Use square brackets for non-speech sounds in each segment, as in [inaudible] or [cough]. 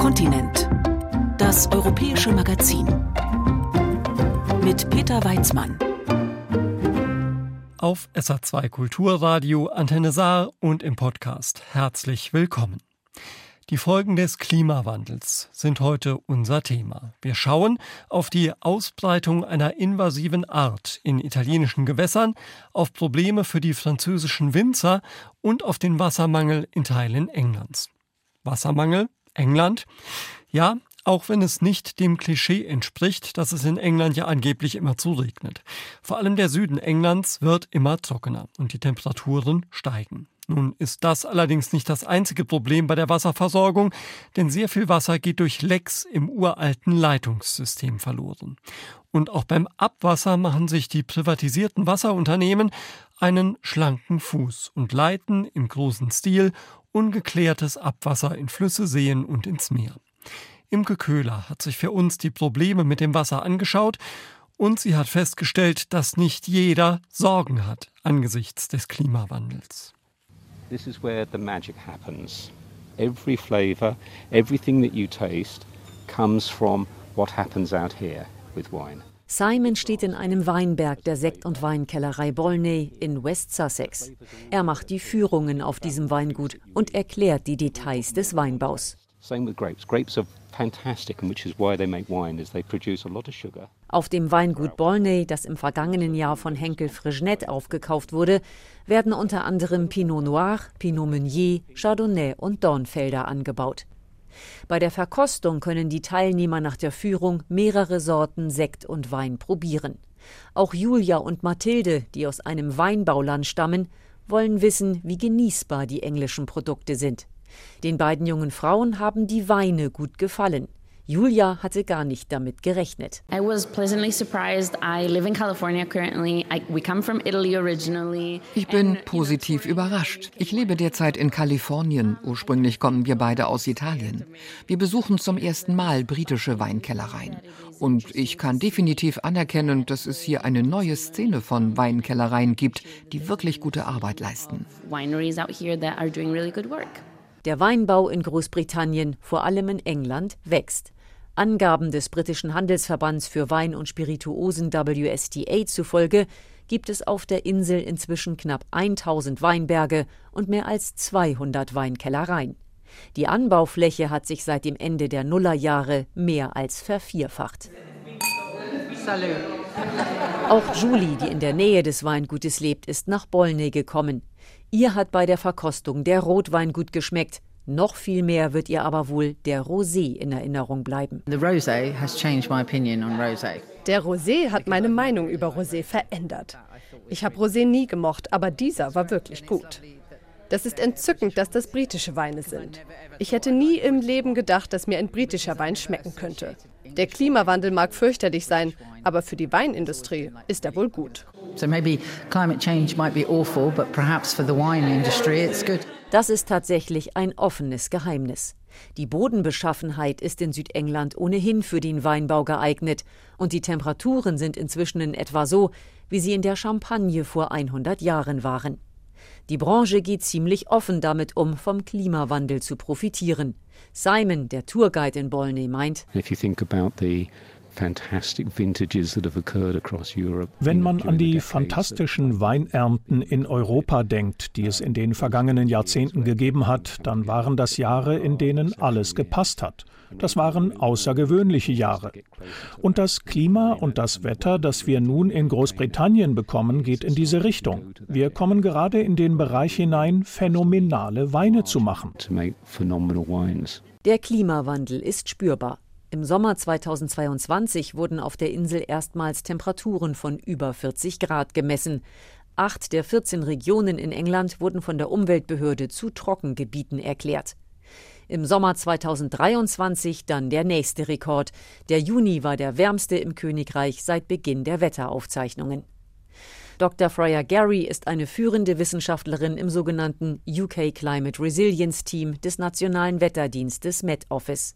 Kontinent. Das europäische Magazin. Mit Peter Weizmann. Auf SA2 Kulturradio, Antenne Saar und im Podcast. Herzlich willkommen. Die Folgen des Klimawandels sind heute unser Thema. Wir schauen auf die Ausbreitung einer invasiven Art in italienischen Gewässern, auf Probleme für die französischen Winzer und auf den Wassermangel in Teilen Englands. Wassermangel? England? Ja, auch wenn es nicht dem Klischee entspricht, dass es in England ja angeblich immer zuregnet. Vor allem der Süden Englands wird immer trockener und die Temperaturen steigen. Nun ist das allerdings nicht das einzige Problem bei der Wasserversorgung, denn sehr viel Wasser geht durch Lecks im uralten Leitungssystem verloren. Und auch beim Abwasser machen sich die privatisierten Wasserunternehmen einen schlanken Fuß und leiten im großen Stil ungeklärtes Abwasser in Flüsse, Seen und ins Meer. Imke Köhler hat sich für uns die Probleme mit dem Wasser angeschaut und sie hat festgestellt, dass nicht jeder Sorgen hat angesichts des Klimawandels. This is where the magic happens. Every flavor, everything that you taste comes from what happens out here with wine. Simon steht in einem Weinberg der Sekt- und Weinkellerei Bolney in West Sussex. Er macht die Führungen auf diesem Weingut und erklärt die Details des Weinbaus. Same with grapes. Grapes are fantastic, and which is why they make wine, is they produce a lot of sugar. Auf dem Weingut Bolney, das im vergangenen Jahr von Henkel Frigenet aufgekauft wurde, werden unter anderem Pinot Noir, Pinot Meunier, Chardonnay und Dornfelder angebaut. Bei der Verkostung können die Teilnehmer nach der Führung mehrere Sorten Sekt und Wein probieren. Auch Julia und Mathilde, die aus einem Weinbauland stammen, wollen wissen, wie genießbar die englischen Produkte sind. Den beiden jungen Frauen haben die Weine gut gefallen. Julia hatte gar nicht damit gerechnet. I was pleasantly surprised. I live in California currently. I, we come from Italy originally. Ich bin positiv überrascht. Ich lebe derzeit in Kalifornien. Ursprünglich kommen wir beide aus Italien. Wir besuchen zum ersten Mal britische Weinkellereien. Und ich kann definitiv anerkennen, dass es hier eine neue Szene von Weinkellereien gibt, die wirklich gute Arbeit leisten. Wineries out here that are doing really good work. Der Weinbau in Großbritannien, vor allem in England, wächst. Angaben des britischen Handelsverbands für Wein und Spirituosen WSTA zufolge gibt es auf der Insel inzwischen knapp 1000 Weinberge und mehr als 200 Weinkellereien. Die Anbaufläche hat sich seit dem Ende der Nullerjahre mehr als vervierfacht. Salut. Auch Julie, die in der Nähe des Weingutes lebt, ist nach Bolney gekommen. Ihr hat bei der Verkostung der Rotwein gut geschmeckt. Noch viel mehr wird ihr aber wohl der Rosé in Erinnerung bleiben. Der Rosé hat meine Meinung über Rosé verändert. Ich habe Rosé nie gemocht, aber dieser war wirklich gut. Das ist entzückend, dass das britische Weine sind. Ich hätte nie im Leben gedacht, dass mir ein britischer Wein schmecken könnte. Der Klimawandel mag fürchterlich sein, aber für die Weinindustrie ist er wohl gut. Das ist tatsächlich ein offenes Geheimnis. Die Bodenbeschaffenheit ist in Südengland ohnehin für den Weinbau geeignet und die Temperaturen sind inzwischen in etwa so, wie sie in der Champagne vor 100 Jahren waren. Die Branche geht ziemlich offen damit um, vom Klimawandel zu profitieren. Simon, der Tourguide in Bolney, meint, wenn man an die fantastischen Weinernten in Europa denkt, die es in den vergangenen Jahrzehnten gegeben hat, dann waren das Jahre, in denen alles gepasst hat. Das waren außergewöhnliche Jahre. Und das Klima und das Wetter, das wir nun in Großbritannien bekommen, geht in diese Richtung. Wir kommen gerade in den Bereich hinein, phänomenale Weine zu machen. Der Klimawandel ist spürbar. Im Sommer 2022 wurden auf der Insel erstmals Temperaturen von über 40 Grad gemessen. Acht der 14 Regionen in England wurden von der Umweltbehörde zu Trockengebieten erklärt. Im Sommer 2023 dann der nächste Rekord. Der Juni war der wärmste im Königreich seit Beginn der Wetteraufzeichnungen. Dr. Freya Gary ist eine führende Wissenschaftlerin im sogenannten UK Climate Resilience Team des Nationalen Wetterdienstes Met Office.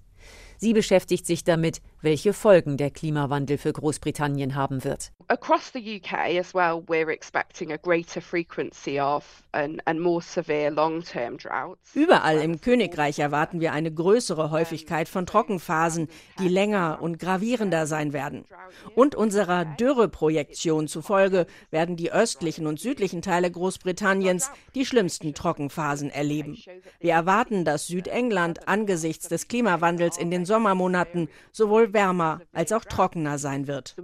Sie beschäftigt sich damit, welche Folgen der Klimawandel für Großbritannien haben wird. Across the UK as well, we're expecting a greater frequency of and, and more severe long-term droughts. Überall im Königreich erwarten wir eine größere Häufigkeit von Trockenphasen, die länger und gravierender sein werden. Und unserer Dürreprojektion zufolge werden die östlichen und südlichen Teile Großbritanniens die schlimmsten Trockenphasen erleben. Wir erwarten, dass Südengland angesichts des Klimawandels in den Sommermonaten sowohl wärmer als auch trockener sein wird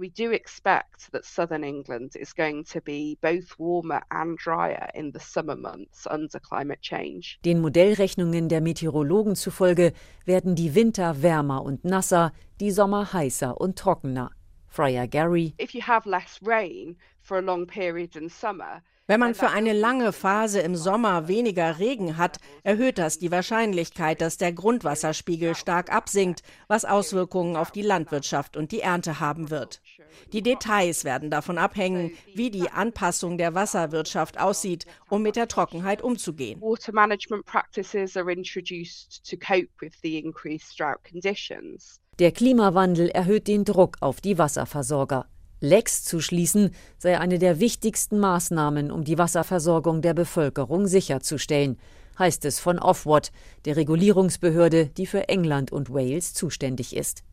that southern England is going to be both warmer and drier in the summer months under climate change. Den Modellrechnungen der Meteorologen zufolge werden die Winter wärmer und nasser, die Sommer heißer und trockener. Friar Gary. Wenn man für eine lange Phase im Sommer weniger Regen hat, erhöht das die Wahrscheinlichkeit, dass der Grundwasserspiegel stark absinkt, was Auswirkungen auf die Landwirtschaft und die Ernte haben wird. Die Details werden davon abhängen, wie die Anpassung der Wasserwirtschaft aussieht, um mit der Trockenheit umzugehen. Water management practices are introduced to cope with the increased drought conditions. Der Klimawandel erhöht den Druck auf die Wasserversorger. Lecks zu schließen sei eine der wichtigsten Maßnahmen, um die Wasserversorgung der Bevölkerung sicherzustellen, heißt es von Ofwat, der Regulierungsbehörde, die für England und Wales zuständig ist.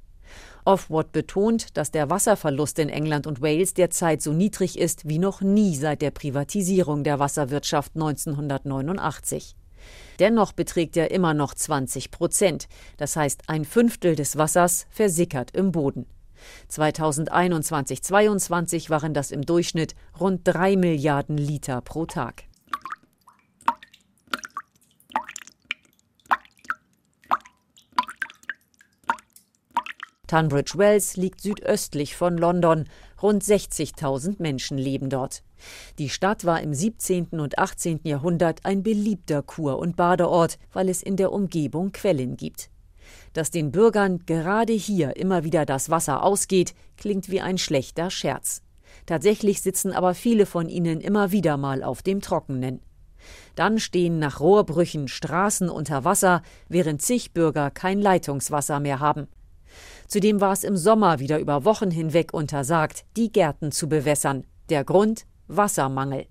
Ofwat betont, dass der Wasserverlust in England und Wales derzeit so niedrig ist wie noch nie seit der Privatisierung der Wasserwirtschaft 1989. Dennoch beträgt er immer noch 20 Prozent, das heißt ein Fünftel des Wassers versickert im Boden. 2021-22 waren das im Durchschnitt rund 3 Milliarden Liter pro Tag. Tunbridge Wells liegt südöstlich von London. Rund 60.000 Menschen leben dort. Die Stadt war im 17. und 18. Jahrhundert ein beliebter Kur- und Badeort, weil es in der Umgebung Quellen gibt. Dass den Bürgern gerade hier immer wieder das Wasser ausgeht, klingt wie ein schlechter Scherz. Tatsächlich sitzen aber viele von ihnen immer wieder mal auf dem Trockenen. Dann stehen nach Rohrbrüchen Straßen unter Wasser, während zig Bürger kein Leitungswasser mehr haben. Zudem war es im Sommer wieder über Wochen hinweg untersagt, die Gärten zu bewässern. Der Grund Wassermangel.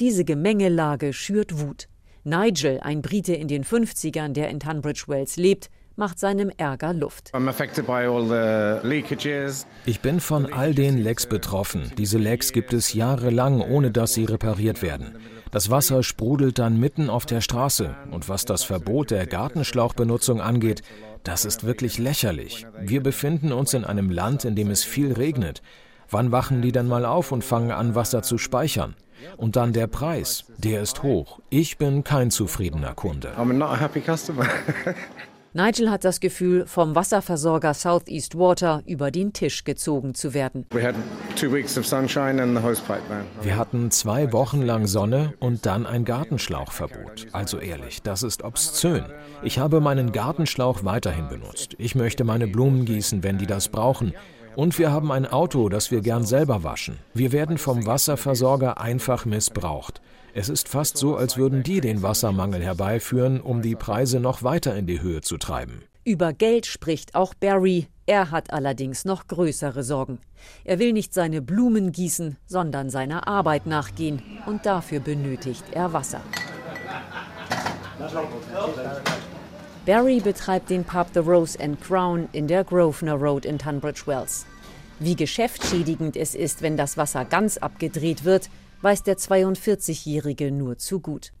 Diese Gemengelage schürt Wut. Nigel, ein Brite in den 50ern, der in Tunbridge Wells lebt, macht seinem Ärger Luft. Ich bin von all den Lecks betroffen. Diese Lecks gibt es jahrelang, ohne dass sie repariert werden. Das Wasser sprudelt dann mitten auf der Straße. Und was das Verbot der Gartenschlauchbenutzung angeht, das ist wirklich lächerlich. Wir befinden uns in einem Land, in dem es viel regnet. Wann wachen die denn mal auf und fangen an, Wasser zu speichern? Und dann der Preis, der ist hoch. Ich bin kein zufriedener Kunde. [laughs] Nigel hat das Gefühl, vom Wasserversorger Southeast Water über den Tisch gezogen zu werden. Wir hatten zwei Wochen lang Sonne und dann ein Gartenschlauchverbot. Also ehrlich, das ist obszön. Ich habe meinen Gartenschlauch weiterhin benutzt. Ich möchte meine Blumen gießen, wenn die das brauchen. Und wir haben ein Auto, das wir gern selber waschen. Wir werden vom Wasserversorger einfach missbraucht. Es ist fast so, als würden die den Wassermangel herbeiführen, um die Preise noch weiter in die Höhe zu treiben. Über Geld spricht auch Barry. Er hat allerdings noch größere Sorgen. Er will nicht seine Blumen gießen, sondern seiner Arbeit nachgehen. Und dafür benötigt er Wasser. Barry betreibt den Pub The Rose and Crown in der Grosvenor Road in Tunbridge Wells. Wie geschäftsschädigend es ist, wenn das Wasser ganz abgedreht wird, weiß der 42-Jährige nur zu gut.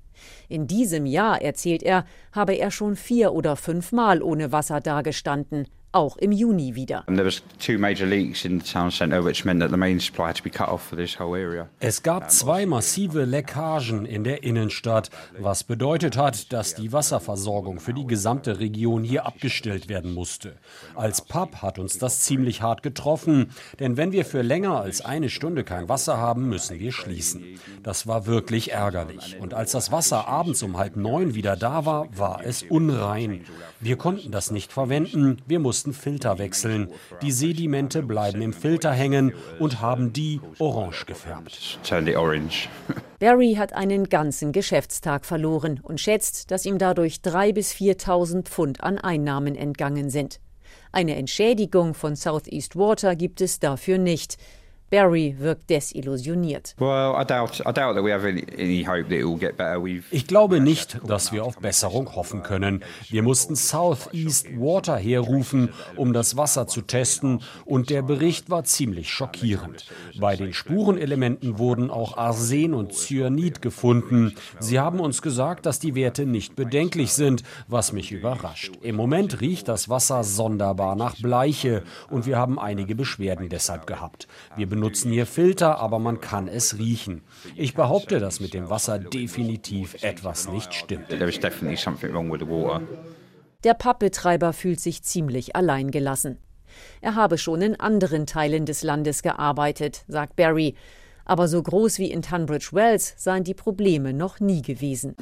In diesem Jahr, erzählt er, habe er schon vier oder fünfmal ohne Wasser dagestanden, auch im Juni wieder. Es gab zwei massive Leckagen in der Innenstadt, was bedeutet hat, dass die Wasserversorgung für die gesamte Region hier abgestellt werden musste. Als Pub hat uns das ziemlich hart getroffen, denn wenn wir für länger als eine Stunde kein Wasser haben, müssen wir schließen. Das war wirklich ärgerlich. Und als das Wasser abends um halb neun wieder da war, war es unrein. Wir konnten das nicht verwenden, wir mussten mussten Filter wechseln. Die Sedimente bleiben im Filter hängen und haben die orange gefärbt. [laughs] Barry hat einen ganzen Geschäftstag verloren und schätzt, dass ihm dadurch 3.000 bis 4.000 Pfund an Einnahmen entgangen sind. Eine Entschädigung von Southeast Water gibt es dafür nicht. Barry wirkt desillusioniert. Ich glaube nicht, dass wir auf Besserung hoffen können. Wir mussten Southeast Water herrufen, um das Wasser zu testen, und der Bericht war ziemlich schockierend. Bei den Spurenelementen wurden auch Arsen und Cyanid gefunden. Sie haben uns gesagt, dass die Werte nicht bedenklich sind, was mich überrascht. Im Moment riecht das Wasser sonderbar nach Bleiche und wir haben einige Beschwerden deshalb gehabt. Wir benutzen hier Filter, aber man kann es riechen. Ich behaupte, dass mit dem Wasser definitiv etwas nicht stimmt. Der Pappbetreiber fühlt sich ziemlich alleingelassen. Er habe schon in anderen Teilen des Landes gearbeitet, sagt Barry. Aber so groß wie in Tunbridge Wells seien die Probleme noch nie gewesen.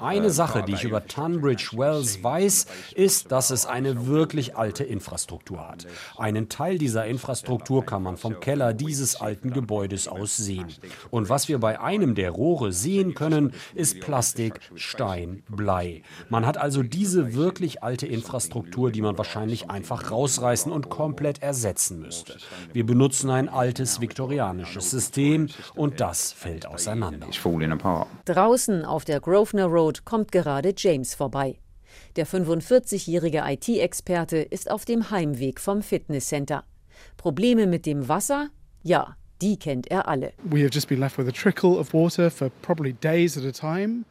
Eine Sache, die ich über Tunbridge Wells weiß, ist, dass es eine wirklich alte Infrastruktur hat. Einen Teil dieser Infrastruktur kann man vom Keller dieses alten Gebäudes aus sehen. Und was wir bei einem der Rohre sehen können, ist Plastik, Stein, Blei. Man hat also diese wirklich alte Infrastruktur, die man wahrscheinlich einfach rausreißen und komplett ersetzen müsste. Wir benutzen ein altes viktorianisches System und das fällt auseinander. Draußen auf der Grosvenor Road kommt gerade James vorbei. Der 45-jährige IT-Experte ist auf dem Heimweg vom Fitnesscenter. Probleme mit dem Wasser? Ja, die kennt er alle.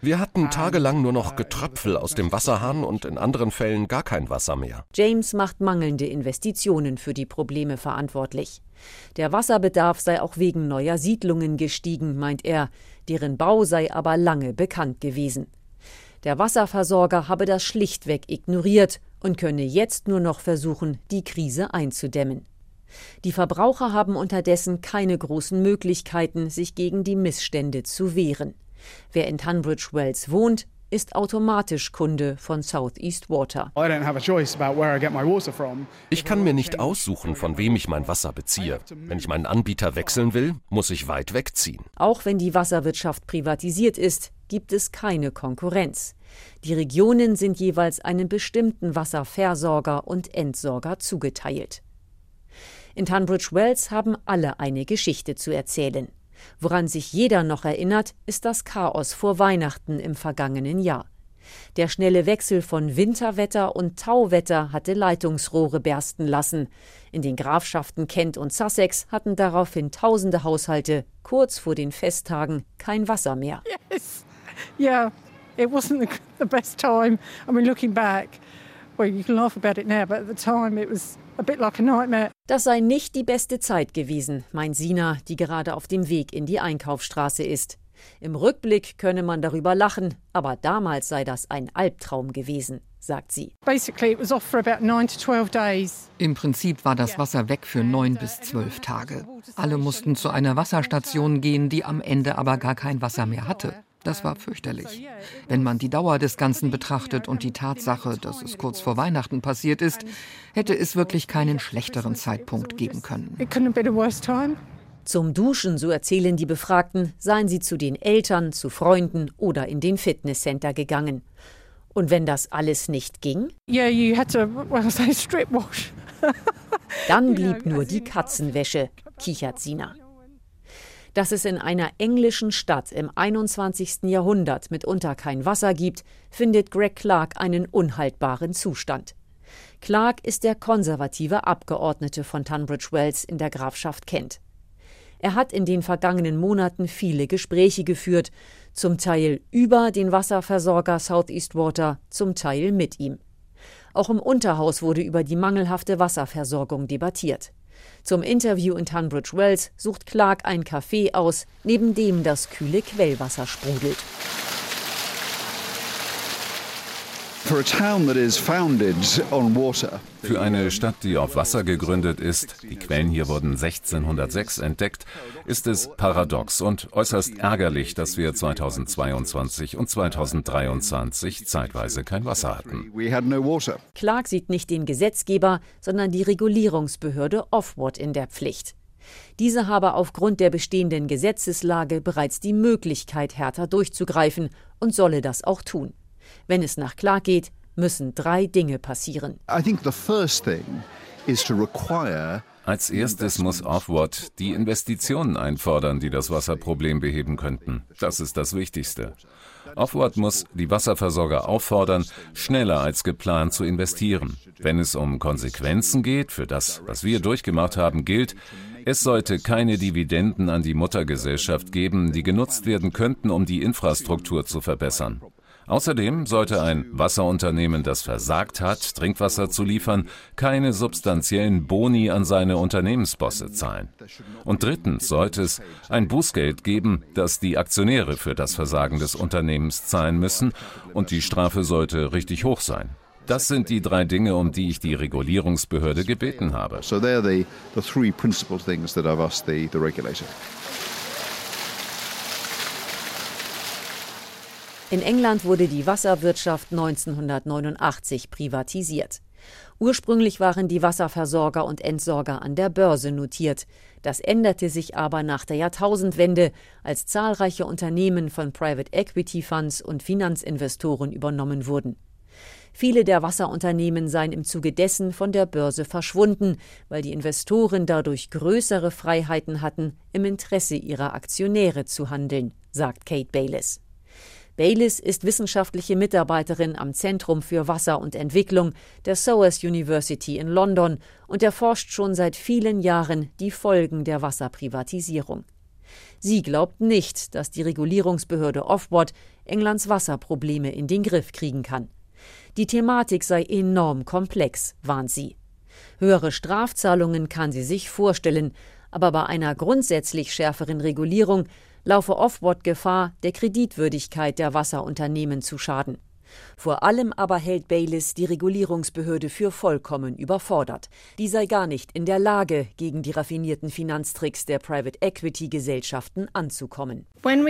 Wir hatten tagelang nur noch Getröpfel aus dem Wasserhahn und in anderen Fällen gar kein Wasser mehr. James macht mangelnde Investitionen für die Probleme verantwortlich. Der Wasserbedarf sei auch wegen neuer Siedlungen gestiegen, meint er, deren Bau sei aber lange bekannt gewesen. Der Wasserversorger habe das schlichtweg ignoriert und könne jetzt nur noch versuchen, die Krise einzudämmen. Die Verbraucher haben unterdessen keine großen Möglichkeiten, sich gegen die Missstände zu wehren. Wer in Tunbridge Wells wohnt, ist automatisch Kunde von Southeast Water. Ich kann mir nicht aussuchen, von wem ich mein Wasser beziehe. Wenn ich meinen Anbieter wechseln will, muss ich weit wegziehen. Auch wenn die Wasserwirtschaft privatisiert ist, gibt es keine Konkurrenz. Die Regionen sind jeweils einem bestimmten Wasserversorger und Entsorger zugeteilt. In Tunbridge Wells haben alle eine Geschichte zu erzählen. Woran sich jeder noch erinnert, ist das Chaos vor Weihnachten im vergangenen Jahr. Der schnelle Wechsel von Winterwetter und Tauwetter hatte Leitungsrohre bersten lassen. In den Grafschaften Kent und Sussex hatten daraufhin tausende Haushalte kurz vor den Festtagen kein Wasser mehr. Yes. Yeah, it wasn't the best time. I mean, looking back, well, you can laugh about it now, but at the time it was das sei nicht die beste Zeit gewesen, meint Sina, die gerade auf dem Weg in die Einkaufsstraße ist. Im Rückblick könne man darüber lachen, aber damals sei das ein Albtraum gewesen, sagt sie. Im Prinzip war das Wasser weg für neun bis zwölf Tage. Alle mussten zu einer Wasserstation gehen, die am Ende aber gar kein Wasser mehr hatte. Das war fürchterlich. Wenn man die Dauer des Ganzen betrachtet und die Tatsache, dass es kurz vor Weihnachten passiert ist, hätte es wirklich keinen schlechteren Zeitpunkt geben können. Zum Duschen, so erzählen die Befragten, seien sie zu den Eltern, zu Freunden oder in den Fitnesscenter gegangen. Und wenn das alles nicht ging? [laughs] Dann blieb nur die Katzenwäsche, kichert Sina dass es in einer englischen Stadt im 21. Jahrhundert mitunter kein Wasser gibt, findet Greg Clark einen unhaltbaren Zustand. Clark ist der konservative Abgeordnete von Tunbridge Wells in der Grafschaft Kent. Er hat in den vergangenen Monaten viele Gespräche geführt, zum Teil über den Wasserversorger Southeast Water, zum Teil mit ihm. Auch im Unterhaus wurde über die mangelhafte Wasserversorgung debattiert. Zum Interview in Tunbridge Wells sucht Clark ein Café aus, neben dem das kühle Quellwasser sprudelt. Für eine Stadt, die auf Wasser gegründet ist, die Quellen hier wurden 1606 entdeckt, ist es paradox und äußerst ärgerlich, dass wir 2022 und 2023 zeitweise kein Wasser hatten. Clark sieht nicht den Gesetzgeber, sondern die Regulierungsbehörde Offward in der Pflicht. Diese habe aufgrund der bestehenden Gesetzeslage bereits die Möglichkeit, härter durchzugreifen und solle das auch tun. Wenn es nach Clark geht, müssen drei Dinge passieren. Als erstes muss Offward die Investitionen einfordern, die das Wasserproblem beheben könnten. Das ist das Wichtigste. Offward muss die Wasserversorger auffordern, schneller als geplant zu investieren. Wenn es um Konsequenzen geht, für das, was wir durchgemacht haben, gilt, es sollte keine Dividenden an die Muttergesellschaft geben, die genutzt werden könnten, um die Infrastruktur zu verbessern. Außerdem sollte ein Wasserunternehmen, das versagt hat, Trinkwasser zu liefern, keine substanziellen Boni an seine Unternehmensbosse zahlen. Und drittens sollte es ein Bußgeld geben, das die Aktionäre für das Versagen des Unternehmens zahlen müssen, und die Strafe sollte richtig hoch sein. Das sind die drei Dinge, um die ich die Regulierungsbehörde gebeten habe. So they're the, the three principal things that I've asked the, the regulator. In England wurde die Wasserwirtschaft 1989 privatisiert. Ursprünglich waren die Wasserversorger und Entsorger an der Börse notiert. Das änderte sich aber nach der Jahrtausendwende, als zahlreiche Unternehmen von Private Equity Funds und Finanzinvestoren übernommen wurden. Viele der Wasserunternehmen seien im Zuge dessen von der Börse verschwunden, weil die Investoren dadurch größere Freiheiten hatten, im Interesse ihrer Aktionäre zu handeln, sagt Kate Bayliss. Bayliss ist wissenschaftliche Mitarbeiterin am Zentrum für Wasser und Entwicklung der SOAS University in London und erforscht schon seit vielen Jahren die Folgen der Wasserprivatisierung. Sie glaubt nicht, dass die Regulierungsbehörde Ofwat Englands Wasserprobleme in den Griff kriegen kann. Die Thematik sei enorm komplex, warnt sie. Höhere Strafzahlungen kann sie sich vorstellen, aber bei einer grundsätzlich schärferen Regulierung laufe Offboard Gefahr, der Kreditwürdigkeit der Wasserunternehmen zu schaden. Vor allem aber hält Bayliss die Regulierungsbehörde für vollkommen überfordert. Die sei gar nicht in der Lage, gegen die raffinierten Finanztricks der Private Equity Gesellschaften anzukommen. Wenn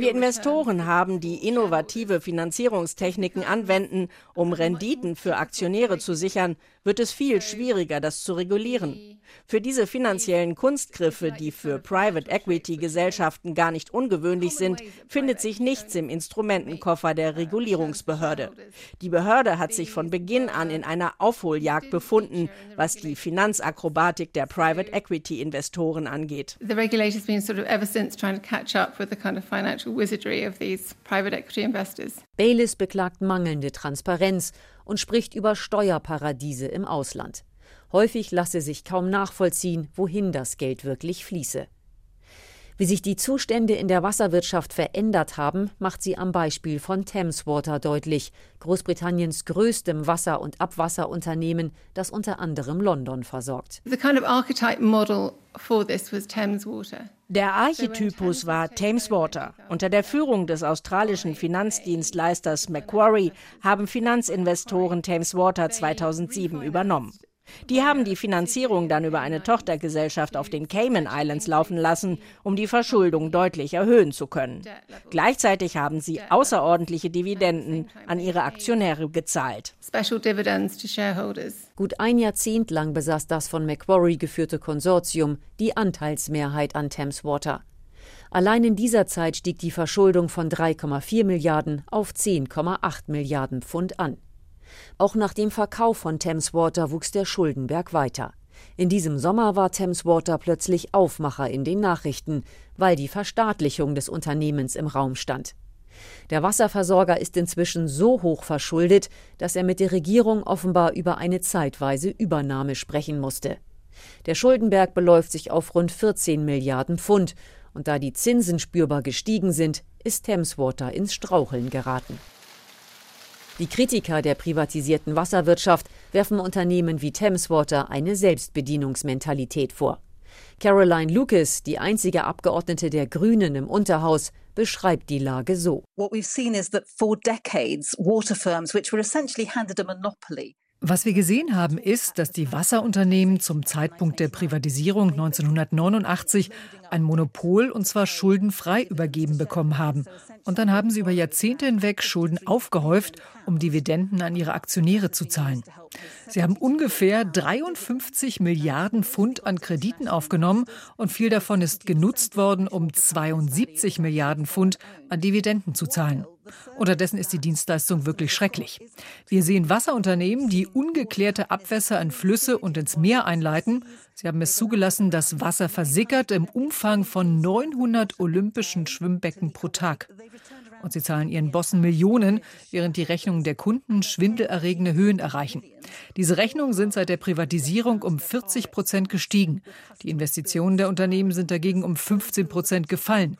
wir Investoren haben, die innovative Finanzierungstechniken anwenden, um Renditen für Aktionäre zu sichern, wird es viel schwieriger, das zu regulieren. Für diese finanziellen Kunstgriffe, die für Private Equity Gesellschaften gar nicht ungewöhnlich sind, findet sich nichts im Instrumentenkoffer der Regulierungsbehörde. Die Behörde hat sich von Beginn an in einer Aufholjagd befunden, was die Finanzakrobatik der Private Equity Investoren angeht. The regulator's been sort of ever since trying to catch up with the kind of financial wizardry of these private equity investors. Bayliss beklagt mangelnde Transparenz und spricht über Steuerparadiese im Ausland. Häufig lasse sich kaum nachvollziehen, wohin das Geld wirklich fließe. Wie sich die Zustände in der Wasserwirtschaft verändert haben, macht sie am Beispiel von Thameswater deutlich, Großbritanniens größtem Wasser- und Abwasserunternehmen, das unter anderem London versorgt. Der Archetypus war Thameswater. Unter der Führung des australischen Finanzdienstleisters Macquarie haben Finanzinvestoren Thameswater 2007 übernommen. Die haben die Finanzierung dann über eine Tochtergesellschaft auf den Cayman Islands laufen lassen, um die Verschuldung deutlich erhöhen zu können. Gleichzeitig haben sie außerordentliche Dividenden an ihre Aktionäre gezahlt. Gut ein Jahrzehnt lang besaß das von Macquarie geführte Konsortium die Anteilsmehrheit an Thames Water. Allein in dieser Zeit stieg die Verschuldung von 3,4 Milliarden auf 10,8 Milliarden Pfund an. Auch nach dem Verkauf von Thameswater wuchs der Schuldenberg weiter. In diesem Sommer war Thameswater plötzlich Aufmacher in den Nachrichten, weil die Verstaatlichung des Unternehmens im Raum stand. Der Wasserversorger ist inzwischen so hoch verschuldet, dass er mit der Regierung offenbar über eine zeitweise Übernahme sprechen musste. Der Schuldenberg beläuft sich auf rund 14 Milliarden Pfund, und da die Zinsen spürbar gestiegen sind, ist Thameswater ins Straucheln geraten. Die Kritiker der privatisierten Wasserwirtschaft werfen Unternehmen wie Thameswater eine Selbstbedienungsmentalität vor. Caroline Lucas, die einzige Abgeordnete der Grünen im Unterhaus, beschreibt die Lage so. What we've seen is that for decades water firms which were essentially handed a monopoly was wir gesehen haben, ist, dass die Wasserunternehmen zum Zeitpunkt der Privatisierung 1989 ein Monopol und zwar schuldenfrei übergeben bekommen haben Und dann haben sie über Jahrzehnte hinweg Schulden aufgehäuft, um Dividenden an ihre Aktionäre zu zahlen. Sie haben ungefähr 53 Milliarden Pfund an Krediten aufgenommen und viel davon ist genutzt worden, um 72 Milliarden Pfund an Dividenden zu zahlen. Unterdessen ist die Dienstleistung wirklich schrecklich. Wir sehen Wasserunternehmen, die ungeklärte Abwässer in Flüsse und ins Meer einleiten. Sie haben es zugelassen, dass Wasser versickert im Umfang von 900 olympischen Schwimmbecken pro Tag. Und sie zahlen ihren Bossen Millionen, während die Rechnungen der Kunden schwindelerregende Höhen erreichen. Diese Rechnungen sind seit der Privatisierung um 40 Prozent gestiegen. Die Investitionen der Unternehmen sind dagegen um 15 Prozent gefallen.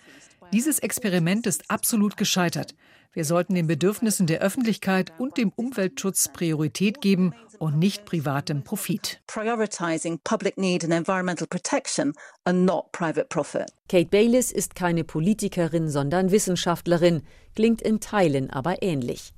Dieses Experiment ist absolut gescheitert. Wir sollten den Bedürfnissen der Öffentlichkeit und dem Umweltschutz Priorität geben und nicht privatem Profit. Prioritizing public need and environmental protection and not private profit. Kate Bayliss ist keine Politikerin, sondern Wissenschaftlerin, klingt in Teilen aber ähnlich.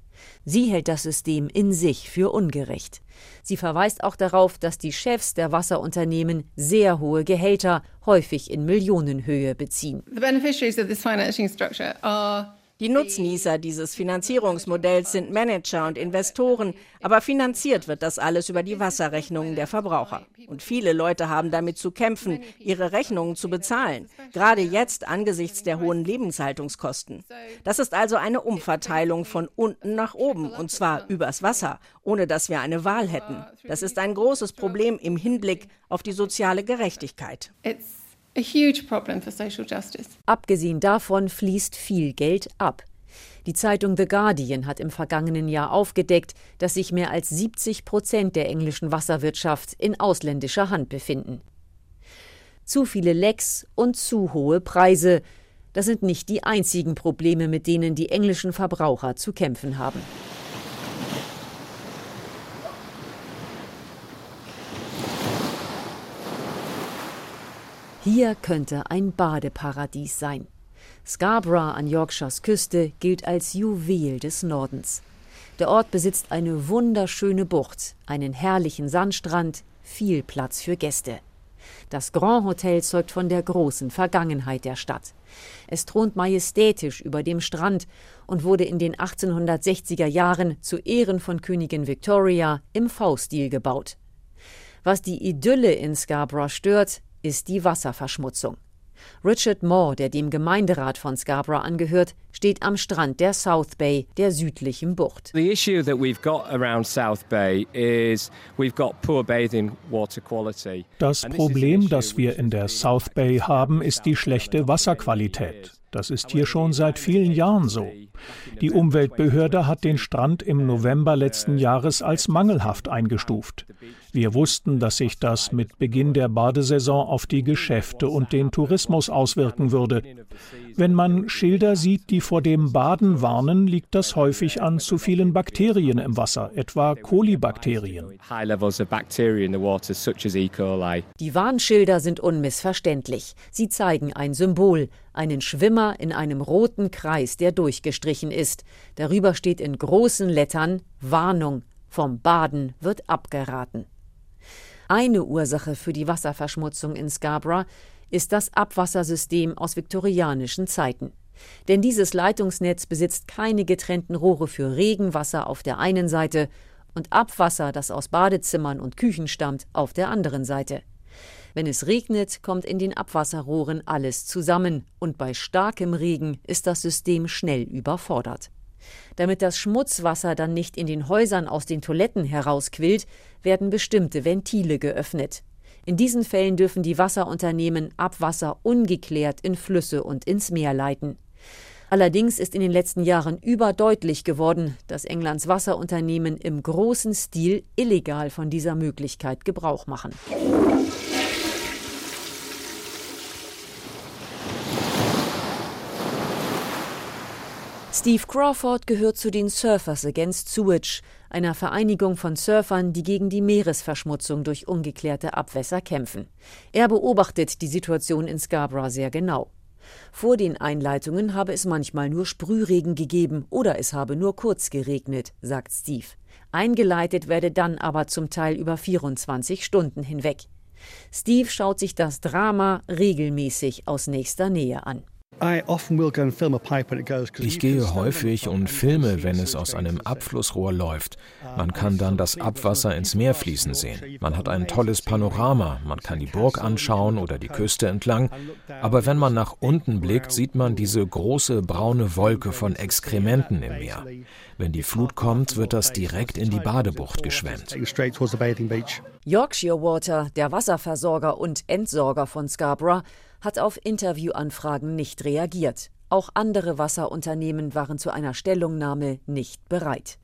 Sie hält das System in sich für ungerecht. Sie verweist auch darauf, dass die Chefs der Wasserunternehmen sehr hohe Gehälter, häufig in Millionenhöhe, beziehen. The beneficiaries of this financing structure are die Nutznießer dieses Finanzierungsmodells sind Manager und Investoren, aber finanziert wird das alles über die Wasserrechnungen der Verbraucher. Und viele Leute haben damit zu kämpfen, ihre Rechnungen zu bezahlen, gerade jetzt angesichts der hohen Lebenshaltungskosten. Das ist also eine Umverteilung von unten nach oben, und zwar übers Wasser, ohne dass wir eine Wahl hätten. Das ist ein großes Problem im Hinblick auf die soziale Gerechtigkeit. It's a huge problem for social justice. Abgesehen davon fließt viel Geld ab. Die Zeitung The Guardian hat im vergangenen Jahr aufgedeckt, dass sich mehr als 70 Prozent der englischen Wasserwirtschaft in ausländischer Hand befinden. Zu viele Lecks und zu hohe Preise. Das sind nicht die einzigen Probleme, mit denen die englischen Verbraucher zu kämpfen haben. Hier könnte ein Badeparadies sein. Scarborough an Yorkshires Küste gilt als Juwel des Nordens. Der Ort besitzt eine wunderschöne Bucht, einen herrlichen Sandstrand, viel Platz für Gäste. Das Grand Hotel zeugt von der großen Vergangenheit der Stadt. Es thront majestätisch über dem Strand und wurde in den 1860er Jahren zu Ehren von Königin Victoria im V-Stil gebaut. Was die Idylle in Scarborough stört, ist die Wasserverschmutzung. Richard Moore, der dem Gemeinderat von Scarborough angehört, steht am Strand der South Bay, der südlichen Bucht. The issue that we've got around South Bay is we've got poor bathing water quality. Das Problem, das wir in der South Bay haben, ist die schlechte Wasserqualität. Das ist hier schon seit vielen Jahren so. Die Umweltbehörde hat den Strand im November letzten Jahres als mangelhaft eingestuft. Wir wussten, dass sich das mit Beginn der Badesaison auf die Geschäfte und den Tourismus auswirken würde. Wenn man Schilder sieht, die vor dem Baden warnen, liegt das häufig an zu vielen Bakterien im Wasser, etwa Kolibakterien. E. Die Warnschilder sind unmissverständlich. Sie zeigen ein Symbol, einen Schwimmer in einem roten Kreis, der durchgestrichen ist. Darüber steht in großen Lettern Warnung, vom Baden wird abgeraten. Eine Ursache für die Wasserverschmutzung in Scarborough ist das Abwassersystem aus viktorianischen Zeiten. Denn dieses Leitungsnetz besitzt keine getrennten Rohre für Regenwasser auf der einen Seite und Abwasser, das aus Badezimmern und Küchen stammt, auf der anderen Seite. Wenn es regnet, kommt in den Abwasserrohren alles zusammen, und bei starkem Regen ist das System schnell überfordert. Damit das Schmutzwasser dann nicht in den Häusern aus den Toiletten herausquillt, werden bestimmte Ventile geöffnet. In diesen Fällen dürfen die Wasserunternehmen Abwasser ungeklärt in Flüsse und ins Meer leiten. Allerdings ist in den letzten Jahren überdeutlich geworden, dass Englands Wasserunternehmen im großen Stil illegal von dieser Möglichkeit Gebrauch machen. Steve Crawford gehört zu den Surfers Against Sewage, einer Vereinigung von Surfern, die gegen die Meeresverschmutzung durch ungeklärte Abwässer kämpfen. Er beobachtet die Situation in Scarborough sehr genau. Vor den Einleitungen habe es manchmal nur Sprühregen gegeben oder es habe nur kurz geregnet, sagt Steve. Eingeleitet werde dann aber zum Teil über 24 Stunden hinweg. Steve schaut sich das Drama regelmäßig aus nächster Nähe an. Ich gehe häufig und filme, wenn es aus einem Abflussrohr läuft. Man kann dann das Abwasser ins Meer fließen sehen. Man hat ein tolles Panorama, man kann die Burg anschauen oder die Küste entlang. Aber wenn man nach unten blickt, sieht man diese große braune Wolke von Exkrementen im Meer. Wenn die Flut kommt, wird das direkt in die Badebucht geschwemmt. Yorkshire Water, der Wasserversorger und Entsorger von Scarborough, hat auf Interviewanfragen nicht reagiert. Auch andere Wasserunternehmen waren zu einer Stellungnahme nicht bereit.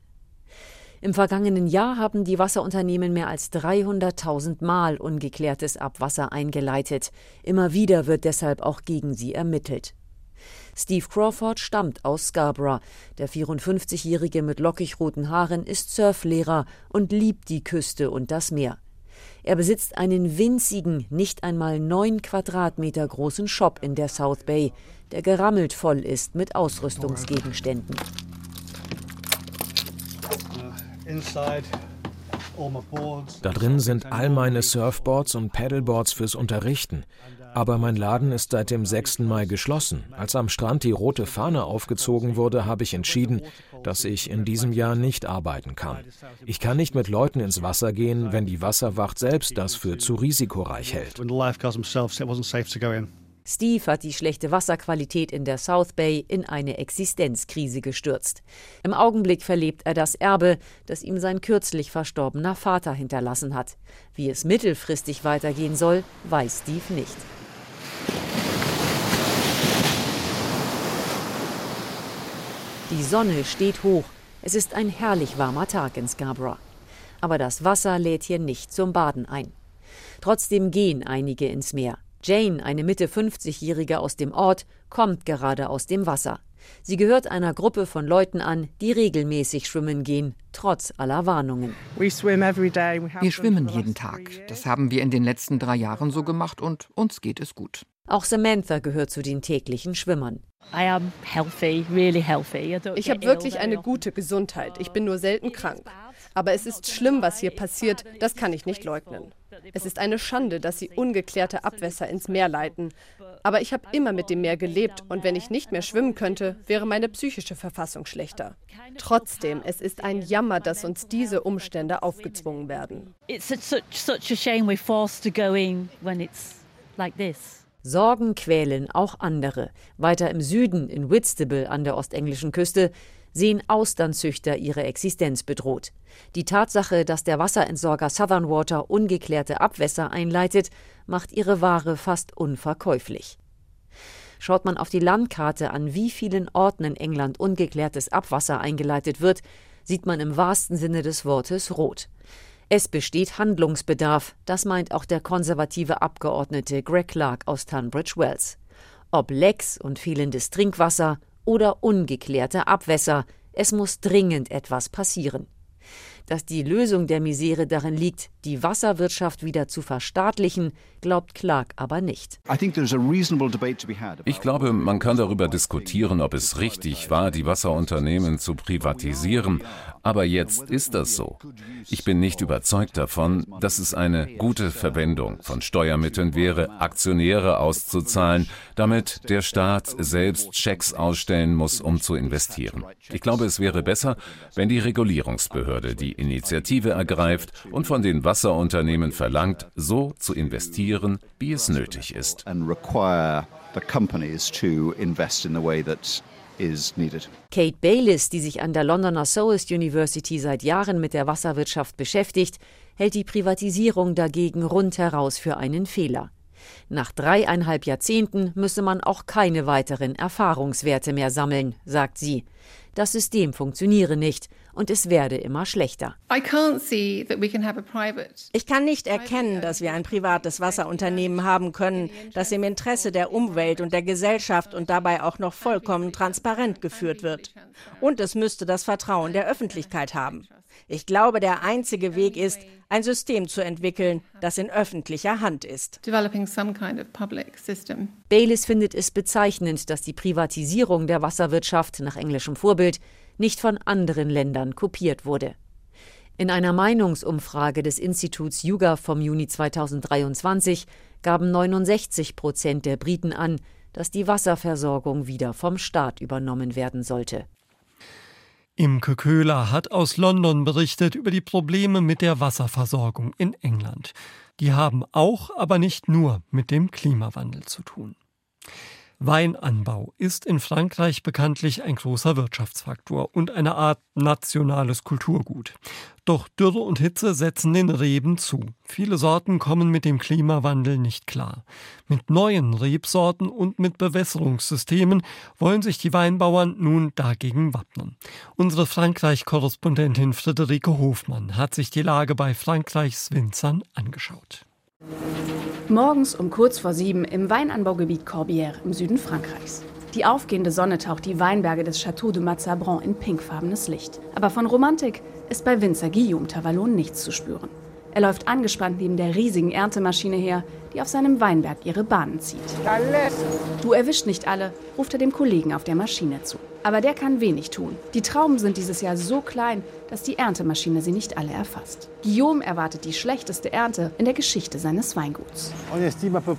Im vergangenen Jahr haben die Wasserunternehmen mehr als 300.000 Mal ungeklärtes Abwasser eingeleitet. Immer wieder wird deshalb auch gegen sie ermittelt. Steve Crawford stammt aus Scarborough. Der 54-Jährige mit lockig roten Haaren ist Surflehrer und liebt die Küste und das Meer. Er besitzt einen winzigen, nicht einmal neun Quadratmeter großen Shop in der South Bay, der gerammelt voll ist mit Ausrüstungsgegenständen. Da drin sind all meine Surfboards und Paddleboards fürs Unterrichten. Aber mein Laden ist seit dem 6. Mai geschlossen. Als am Strand die rote Fahne aufgezogen wurde, habe ich entschieden, dass ich in diesem Jahr nicht arbeiten kann. Ich kann nicht mit Leuten ins Wasser gehen, wenn die Wasserwacht selbst das für zu risikoreich hält. Steve hat die schlechte Wasserqualität in der South Bay in eine Existenzkrise gestürzt. Im Augenblick verlebt er das Erbe, das ihm sein kürzlich verstorbener Vater hinterlassen hat. Wie es mittelfristig weitergehen soll, weiß Steve nicht. Die Sonne steht hoch. Es ist ein herrlich warmer Tag in Scarborough. Aber das Wasser lädt hier nicht zum Baden ein. Trotzdem gehen einige ins Meer. Jane, eine Mitte 50-Jährige aus dem Ort, kommt gerade aus dem Wasser. Sie gehört einer Gruppe von Leuten an, die regelmäßig schwimmen gehen, trotz aller Warnungen. Wir schwimmen jeden Tag. Das haben wir in den letzten drei Jahren so gemacht und uns geht es gut. Auch Samantha gehört zu den täglichen Schwimmern. Ich habe wirklich eine gute Gesundheit. Ich bin nur selten krank. Aber es ist schlimm, was hier passiert. Das kann ich nicht leugnen. Es ist eine Schande, dass sie ungeklärte Abwässer ins Meer leiten. Aber ich habe immer mit dem Meer gelebt und wenn ich nicht mehr schwimmen könnte, wäre meine psychische Verfassung schlechter. Trotzdem, es ist ein Jammer, dass uns diese Umstände aufgezwungen werden. Sorgen quälen auch andere. Weiter im Süden, in Whitstable an der ostenglischen Küste, sehen Austernzüchter ihre Existenz bedroht. Die Tatsache, dass der Wasserentsorger Southern Water ungeklärte Abwässer einleitet, macht ihre Ware fast unverkäuflich. Schaut man auf die Landkarte an, wie vielen Orten in England ungeklärtes Abwasser eingeleitet wird, sieht man im wahrsten Sinne des Wortes rot. Es besteht Handlungsbedarf, das meint auch der konservative Abgeordnete Greg Clark aus Tunbridge Wells. Ob Lecks und fehlendes Trinkwasser oder ungeklärte Abwässer. Es muss dringend etwas passieren. Dass die Lösung der Misere darin liegt, die Wasserwirtschaft wieder zu verstaatlichen, glaubt Clark aber nicht. Ich glaube, man kann darüber diskutieren, ob es richtig war, die Wasserunternehmen zu privatisieren. Aber jetzt ist das so. Ich bin nicht überzeugt davon, dass es eine gute Verwendung von Steuermitteln wäre, Aktionäre auszuzahlen, damit der Staat selbst Schecks ausstellen muss, um zu investieren. Ich glaube, es wäre besser, wenn die Regulierungsbehörde die Initiative ergreift und von den Wasserunternehmen verlangt, so zu investieren, wie es nötig ist. Kate Bayliss, die sich an der Londoner Southwest University seit Jahren mit der Wasserwirtschaft beschäftigt, hält die Privatisierung dagegen rundheraus für einen Fehler. Nach dreieinhalb Jahrzehnten müsse man auch keine weiteren Erfahrungswerte mehr sammeln, sagt sie. Das System funktioniere nicht und es werde immer schlechter. Ich kann nicht erkennen, dass wir ein privates Wasserunternehmen haben können, das im Interesse der Umwelt und der Gesellschaft und dabei auch noch vollkommen transparent geführt wird. Und es müsste das Vertrauen der Öffentlichkeit haben. Ich glaube, der einzige Weg ist, ein System zu entwickeln, das in öffentlicher Hand ist. Bayliss findet es bezeichnend, dass die Privatisierung der Wasserwirtschaft nach englischem Vorbild nicht von anderen Ländern kopiert wurde. In einer Meinungsumfrage des Instituts Yuga vom Juni 2023 gaben 69 Prozent der Briten an, dass die Wasserversorgung wieder vom Staat übernommen werden sollte. Imke Köhler hat aus London berichtet über die Probleme mit der Wasserversorgung in England. Die haben auch, aber nicht nur mit dem Klimawandel zu tun. Weinanbau ist in Frankreich bekanntlich ein großer Wirtschaftsfaktor und eine Art nationales Kulturgut. Doch Dürre und Hitze setzen den Reben zu. Viele Sorten kommen mit dem Klimawandel nicht klar. Mit neuen Rebsorten und mit Bewässerungssystemen wollen sich die Weinbauern nun dagegen wappnen. Unsere Frankreich-Korrespondentin Friederike Hofmann hat sich die Lage bei Frankreichs Winzern angeschaut. Morgens um kurz vor sieben im Weinanbaugebiet Corbière im Süden Frankreichs. Die aufgehende Sonne taucht die Weinberge des Château de Mazabran in pinkfarbenes Licht. Aber von Romantik ist bei Winzer Guillaume Tavalon nichts zu spüren. Er läuft angespannt neben der riesigen Erntemaschine her, die auf seinem Weinberg ihre Bahnen zieht. Du erwischt nicht alle, ruft er dem Kollegen auf der Maschine zu. Aber der kann wenig tun. Die Trauben sind dieses Jahr so klein, dass die Erntemaschine sie nicht alle erfasst. Guillaume erwartet die schlechteste Ernte in der Geschichte seines Weinguts.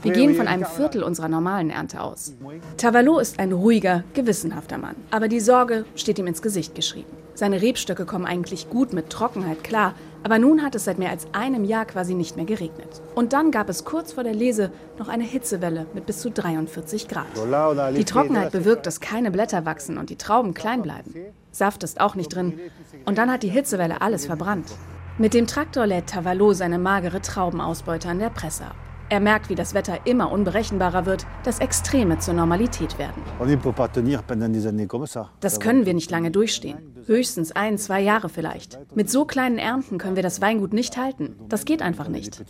Wir gehen von einem Viertel unserer normalen Ernte aus. Tavalot ist ein ruhiger, gewissenhafter Mann. Aber die Sorge steht ihm ins Gesicht geschrieben. Seine Rebstöcke kommen eigentlich gut mit Trockenheit klar, aber nun hat es seit mehr als einem Jahr quasi nicht mehr geregnet. Und dann gab es kurz vor der Lese noch eine Hitzewelle mit bis zu 43 Grad. Die Trockenheit bewirkt, dass keine Blätter wachsen und die Trauben klein bleiben. Saft ist auch nicht drin. Und dann hat die Hitzewelle alles verbrannt. Mit dem Traktor lädt Tavalot seine magere Traubenausbeute an der Presse ab. Er merkt, wie das Wetter immer unberechenbarer wird, dass Extreme zur Normalität werden. Das können wir nicht lange durchstehen. Höchstens ein, zwei Jahre vielleicht. Mit so kleinen Ernten können wir das Weingut nicht halten. Das geht einfach nicht.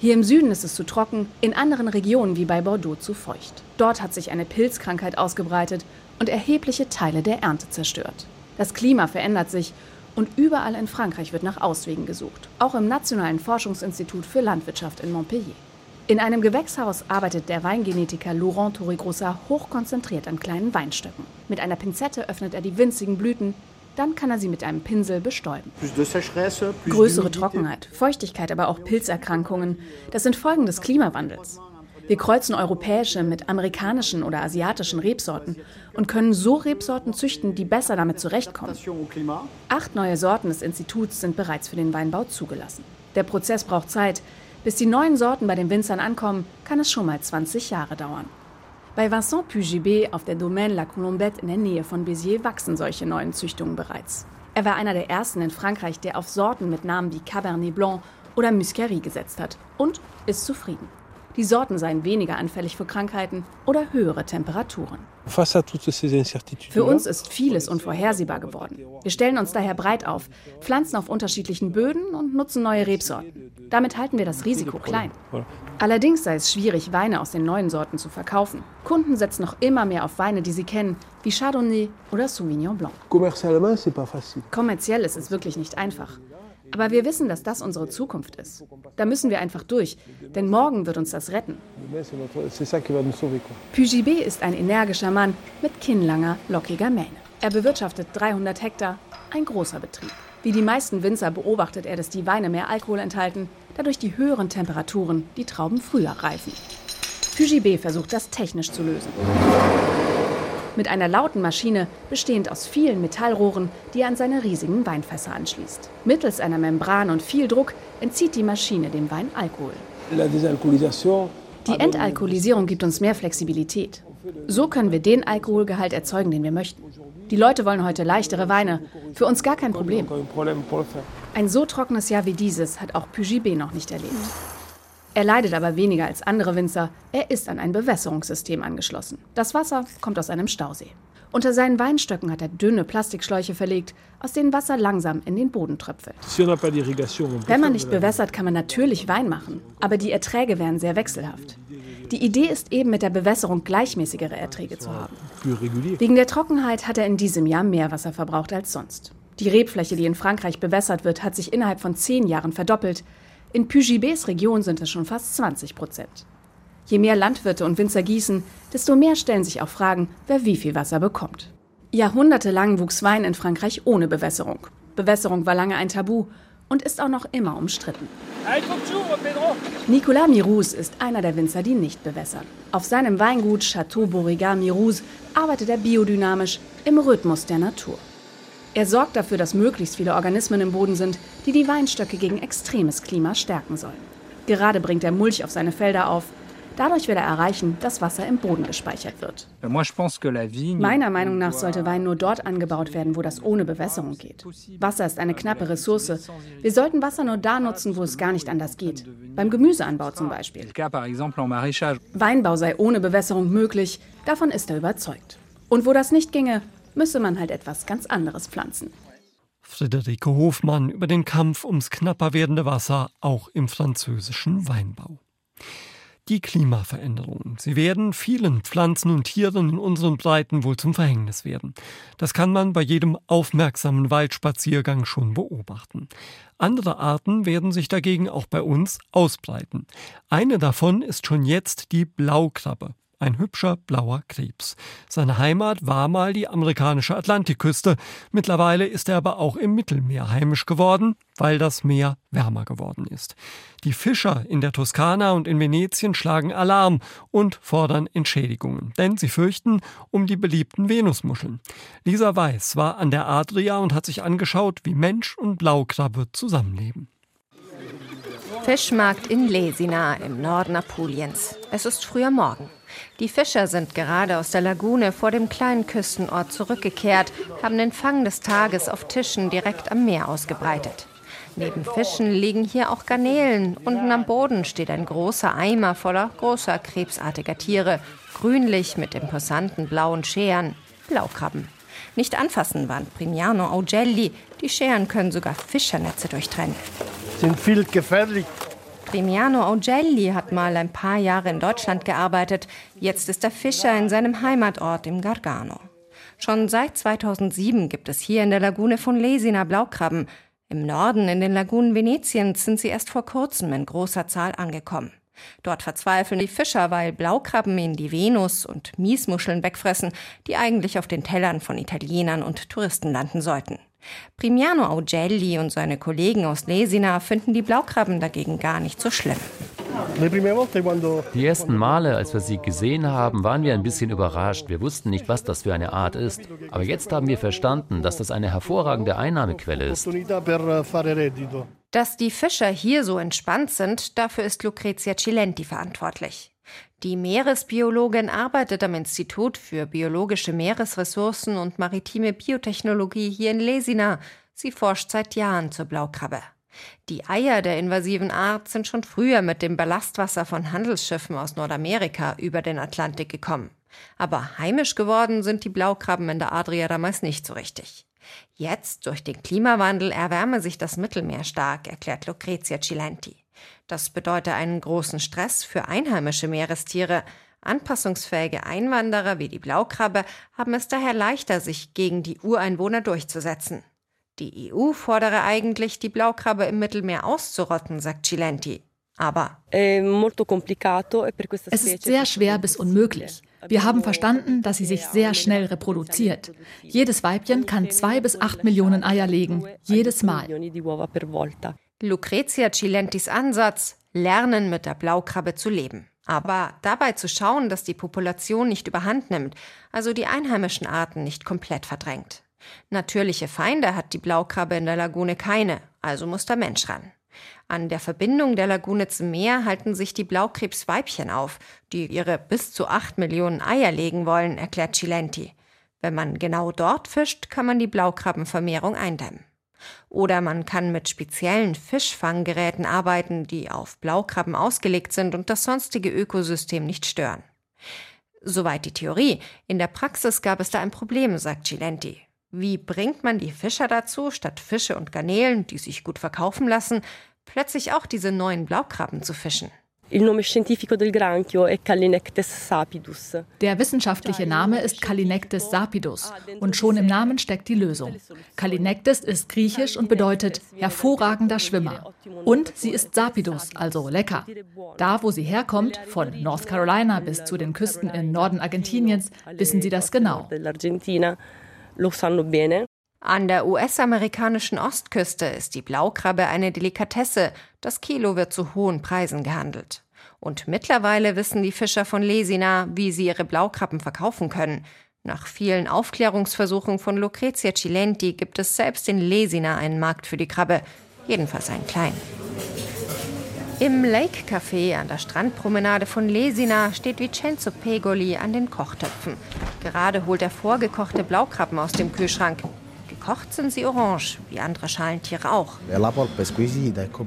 Hier im Süden ist es zu trocken, in anderen Regionen wie bei Bordeaux zu feucht. Dort hat sich eine Pilzkrankheit ausgebreitet und erhebliche Teile der Ernte zerstört. Das Klima verändert sich und überall in Frankreich wird nach Auswegen gesucht, auch im Nationalen Forschungsinstitut für Landwirtschaft in Montpellier. In einem Gewächshaus arbeitet der Weingenetiker Laurent Torregrossa hochkonzentriert an kleinen Weinstöcken. Mit einer Pinzette öffnet er die winzigen Blüten, dann kann er sie mit einem Pinsel bestäuben. Größere Trockenheit, Feuchtigkeit, aber auch Pilzerkrankungen, das sind Folgen des Klimawandels. Wir kreuzen europäische mit amerikanischen oder asiatischen Rebsorten und können so Rebsorten züchten, die besser damit zurechtkommen. Acht neue Sorten des Instituts sind bereits für den Weinbau zugelassen. Der Prozess braucht Zeit. Bis die neuen Sorten bei den Winzern ankommen, kann es schon mal 20 Jahre dauern. Bei Vincent Pugibé auf der Domaine La Colombette in der Nähe von Béziers wachsen solche neuen Züchtungen bereits. Er war einer der ersten in Frankreich, der auf Sorten mit Namen wie Cabernet Blanc oder Muscari gesetzt hat und ist zufrieden. Die Sorten seien weniger anfällig für Krankheiten oder höhere Temperaturen. Für uns ist vieles unvorhersehbar geworden. Wir stellen uns daher breit auf, pflanzen auf unterschiedlichen Böden und nutzen neue Rebsorten. Damit halten wir das Risiko klein. Allerdings sei es schwierig, Weine aus den neuen Sorten zu verkaufen. Kunden setzen noch immer mehr auf Weine, die sie kennen, wie Chardonnay oder Sauvignon Blanc. Kommerziell ist es wirklich nicht einfach. Aber wir wissen, dass das unsere Zukunft ist. Da müssen wir einfach durch, denn morgen wird uns das retten. Pugibé ist ein energischer Mann mit kinnlanger, lockiger Mähne. Er bewirtschaftet 300 Hektar, ein großer Betrieb. Wie die meisten Winzer beobachtet er, dass die Weine mehr Alkohol enthalten, dadurch die höheren Temperaturen die Trauben früher reifen. Pugibé versucht das technisch zu lösen mit einer lauten Maschine, bestehend aus vielen Metallrohren, die er an seine riesigen Weinfässer anschließt. Mittels einer Membran und viel Druck entzieht die Maschine dem Wein Alkohol. Die Entalkoholisierung gibt uns mehr Flexibilität. So können wir den Alkoholgehalt erzeugen, den wir möchten. Die Leute wollen heute leichtere Weine. Für uns gar kein Problem. Ein so trockenes Jahr wie dieses hat auch Pugibé noch nicht erlebt. Er leidet aber weniger als andere Winzer. Er ist an ein Bewässerungssystem angeschlossen. Das Wasser kommt aus einem Stausee. Unter seinen Weinstöcken hat er dünne Plastikschläuche verlegt, aus denen Wasser langsam in den Boden tröpfelt. Wenn man nicht bewässert, kann man natürlich Wein machen, aber die Erträge wären sehr wechselhaft. Die Idee ist eben, mit der Bewässerung gleichmäßigere Erträge zu haben. Wegen der Trockenheit hat er in diesem Jahr mehr Wasser verbraucht als sonst. Die Rebfläche, die in Frankreich bewässert wird, hat sich innerhalb von zehn Jahren verdoppelt. In Pugibés Region sind es schon fast 20 Prozent. Je mehr Landwirte und Winzer gießen, desto mehr stellen sich auch Fragen, wer wie viel Wasser bekommt. Jahrhundertelang wuchs Wein in Frankreich ohne Bewässerung. Bewässerung war lange ein Tabu. und ist auch noch immer umstritten. Nicolas Mirous ist einer der Winzer, die nicht bewässern. Auf seinem Weingut Chateau Beauregard Mirous arbeitet er biodynamisch im Rhythmus der Natur. Er sorgt dafür, dass möglichst viele Organismen im Boden sind, die die Weinstöcke gegen extremes Klima stärken sollen. Gerade bringt er Mulch auf seine Felder auf. Dadurch will er erreichen, dass Wasser im Boden gespeichert wird. Meiner Meinung nach sollte Wein nur dort angebaut werden, wo das ohne Bewässerung geht. Wasser ist eine knappe Ressource. Wir sollten Wasser nur da nutzen, wo es gar nicht anders geht. Beim Gemüseanbau zum Beispiel. Weinbau sei ohne Bewässerung möglich, davon ist er überzeugt. Und wo das nicht ginge, müsse man halt etwas ganz anderes pflanzen. Friederike Hofmann über den Kampf ums knapper werdende Wasser auch im französischen Weinbau. Die Klimaveränderungen. Sie werden vielen Pflanzen und Tieren in unseren Breiten wohl zum Verhängnis werden. Das kann man bei jedem aufmerksamen Waldspaziergang schon beobachten. Andere Arten werden sich dagegen auch bei uns ausbreiten. Eine davon ist schon jetzt die Blaukrabbe ein hübscher blauer Krebs. Seine Heimat war mal die amerikanische Atlantikküste. Mittlerweile ist er aber auch im Mittelmeer heimisch geworden, weil das Meer wärmer geworden ist. Die Fischer in der Toskana und in Venetien schlagen Alarm und fordern Entschädigungen, denn sie fürchten um die beliebten Venusmuscheln. Lisa Weiß war an der Adria und hat sich angeschaut, wie Mensch und Blaukrabbe zusammenleben. Fischmarkt in Lesina im Norden Apuliens. Es ist früher Morgen. Die Fischer sind gerade aus der Lagune vor dem kleinen Küstenort zurückgekehrt, haben den Fang des Tages auf Tischen direkt am Meer ausgebreitet. Neben Fischen liegen hier auch Garnelen. Unten am Boden steht ein großer Eimer voller großer krebsartiger Tiere, grünlich mit imposanten blauen Scheren, Blaukrabben. Nicht anfassen waren Primiano Augelli. Die Scheren können sogar Fischernetze durchtrennen. Sind viel gefährlich. Primiano Augelli hat mal ein paar Jahre in Deutschland gearbeitet. Jetzt ist er Fischer in seinem Heimatort im Gargano. Schon seit 2007 gibt es hier in der Lagune von Lesina Blaukrabben. Im Norden, in den Lagunen Venetiens, sind sie erst vor kurzem in großer Zahl angekommen. Dort verzweifeln die Fischer, weil Blaukrabben ihnen die Venus und Miesmuscheln wegfressen, die eigentlich auf den Tellern von Italienern und Touristen landen sollten. Primiano Augelli und seine Kollegen aus Lesina finden die Blaukrabben dagegen gar nicht so schlimm. Die ersten Male, als wir sie gesehen haben, waren wir ein bisschen überrascht. Wir wussten nicht, was das für eine Art ist. Aber jetzt haben wir verstanden, dass das eine hervorragende Einnahmequelle ist. Dass die Fischer hier so entspannt sind, dafür ist Lucrezia Cilenti verantwortlich. Die Meeresbiologin arbeitet am Institut für biologische Meeresressourcen und maritime Biotechnologie hier in Lesina. Sie forscht seit Jahren zur Blaukrabbe. Die Eier der invasiven Art sind schon früher mit dem Ballastwasser von Handelsschiffen aus Nordamerika über den Atlantik gekommen. Aber heimisch geworden sind die Blaukrabben in der Adria damals nicht so richtig. Jetzt, durch den Klimawandel, erwärme sich das Mittelmeer stark, erklärt Lucrezia Cilenti. Das bedeutet einen großen Stress für einheimische Meerestiere. Anpassungsfähige Einwanderer wie die Blaukrabbe haben es daher leichter, sich gegen die Ureinwohner durchzusetzen. Die EU fordere eigentlich, die Blaukrabbe im Mittelmeer auszurotten, sagt Cilenti. Aber e es ist sehr schwer bis unmöglich. Wir haben verstanden, dass sie sich sehr schnell reproduziert. Jedes Weibchen kann zwei bis acht Millionen Eier legen, jedes Mal. Lucrezia Cilentis Ansatz, lernen mit der Blaukrabbe zu leben. Aber dabei zu schauen, dass die Population nicht überhand nimmt, also die einheimischen Arten nicht komplett verdrängt. Natürliche Feinde hat die Blaukrabbe in der Lagune keine, also muss der Mensch ran. An der Verbindung der Lagune zum Meer halten sich die Blaukrebsweibchen auf, die ihre bis zu acht Millionen Eier legen wollen, erklärt Cilenti. Wenn man genau dort fischt, kann man die Blaukrabbenvermehrung eindämmen. Oder man kann mit speziellen Fischfanggeräten arbeiten, die auf Blaukrabben ausgelegt sind und das sonstige Ökosystem nicht stören. Soweit die Theorie. In der Praxis gab es da ein Problem, sagt Cilenti. Wie bringt man die Fischer dazu, statt Fische und Garnelen, die sich gut verkaufen lassen, plötzlich auch diese neuen Blaukrabben zu fischen? Der wissenschaftliche Name ist Calinectes sapidus und schon im Namen steckt die Lösung. Calinectes ist griechisch und bedeutet hervorragender Schwimmer. Und sie ist sapidus, also lecker. Da, wo sie herkommt, von North Carolina bis zu den Küsten im Norden Argentiniens, wissen sie das genau. An der US-amerikanischen Ostküste ist die Blaukrabbe eine Delikatesse. Das Kilo wird zu hohen Preisen gehandelt. Und mittlerweile wissen die Fischer von Lesina, wie sie ihre Blaukrabben verkaufen können. Nach vielen Aufklärungsversuchen von Lucrezia Cilenti gibt es selbst in Lesina einen Markt für die Krabbe, jedenfalls einen kleinen. Im Lake Café an der Strandpromenade von Lesina steht Vincenzo Pegoli an den Kochtöpfen. Gerade holt er vorgekochte Blaukrabben aus dem Kühlschrank. Gekocht sind sie orange, wie andere Schalentiere auch.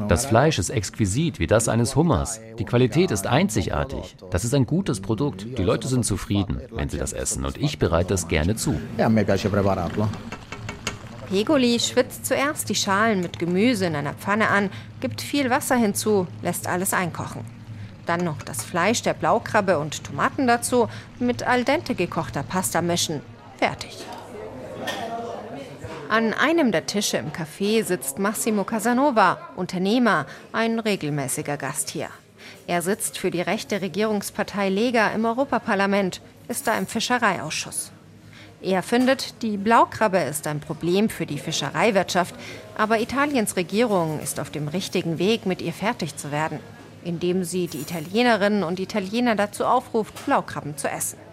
Das Fleisch ist exquisit, wie das eines Hummers. Die Qualität ist einzigartig. Das ist ein gutes Produkt. Die Leute sind zufrieden, wenn sie das essen. Und ich bereite das gerne zu. Pegoli schwitzt zuerst die Schalen mit Gemüse in einer Pfanne an, gibt viel Wasser hinzu, lässt alles einkochen. Dann noch das Fleisch der Blaukrabbe und Tomaten dazu, mit al dente gekochter Pasta mischen. Fertig. An einem der Tische im Café sitzt Massimo Casanova, Unternehmer, ein regelmäßiger Gast hier. Er sitzt für die rechte Regierungspartei Lega im Europaparlament, ist da im Fischereiausschuss. Er findet, die Blaukrabbe ist ein Problem für die Fischereiwirtschaft, aber Italiens Regierung ist auf dem richtigen Weg, mit ihr fertig zu werden, indem sie die Italienerinnen und Italiener dazu aufruft, Blaukrabben zu essen.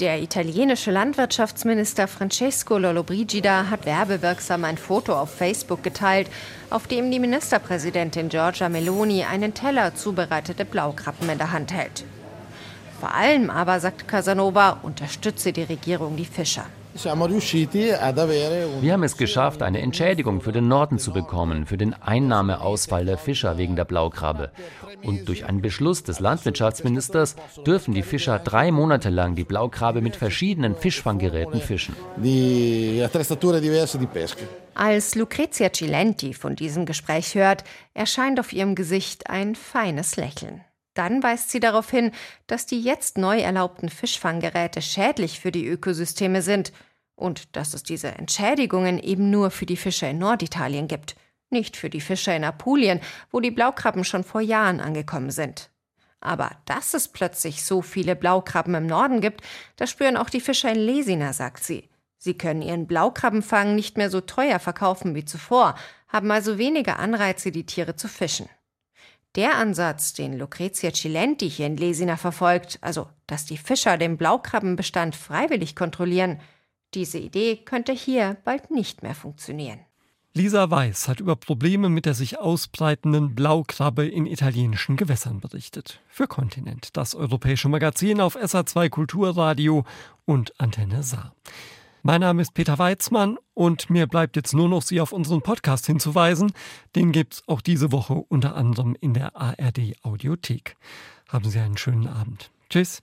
Der italienische Landwirtschaftsminister Francesco Lollobrigida hat werbewirksam ein Foto auf Facebook geteilt, auf dem die Ministerpräsidentin Giorgia Meloni einen Teller zubereitete Blaukrabben in der Hand hält. Vor allem aber, sagt Casanova, unterstütze die Regierung die Fischer. Wir haben es geschafft, eine Entschädigung für den Norden zu bekommen, für den Einnahmeausfall der Fischer wegen der Blaukrabbe. Und durch einen Beschluss des Landwirtschaftsministers dürfen die Fischer drei Monate lang die Blaukrabbe mit verschiedenen Fischfanggeräten fischen. Als Lucrezia Cilenti von diesem Gespräch hört, erscheint auf ihrem Gesicht ein feines Lächeln. Dann weist sie darauf hin, dass die jetzt neu erlaubten Fischfanggeräte schädlich für die Ökosysteme sind und dass es diese Entschädigungen eben nur für die Fischer in Norditalien gibt, nicht für die Fischer in Apulien, wo die Blaukrabben schon vor Jahren angekommen sind. Aber dass es plötzlich so viele Blaukrabben im Norden gibt, das spüren auch die Fischer in Lesina, sagt sie. Sie können ihren Blaukrabbenfang nicht mehr so teuer verkaufen wie zuvor, haben also weniger Anreize, die Tiere zu fischen. Der Ansatz, den Lucrezia Cilenti hier in Lesina verfolgt, also dass die Fischer den Blaukrabbenbestand freiwillig kontrollieren, diese Idee könnte hier bald nicht mehr funktionieren. Lisa Weiß hat über Probleme mit der sich ausbreitenden Blaukrabbe in italienischen Gewässern berichtet. Für Kontinent, das europäische Magazin auf SA2 Kulturradio und Antenne Saar. Mein Name ist Peter Weizmann und mir bleibt jetzt nur noch Sie auf unseren Podcast hinzuweisen. Den gibt's auch diese Woche unter anderem in der ARD Audiothek. Haben Sie einen schönen Abend. Tschüss.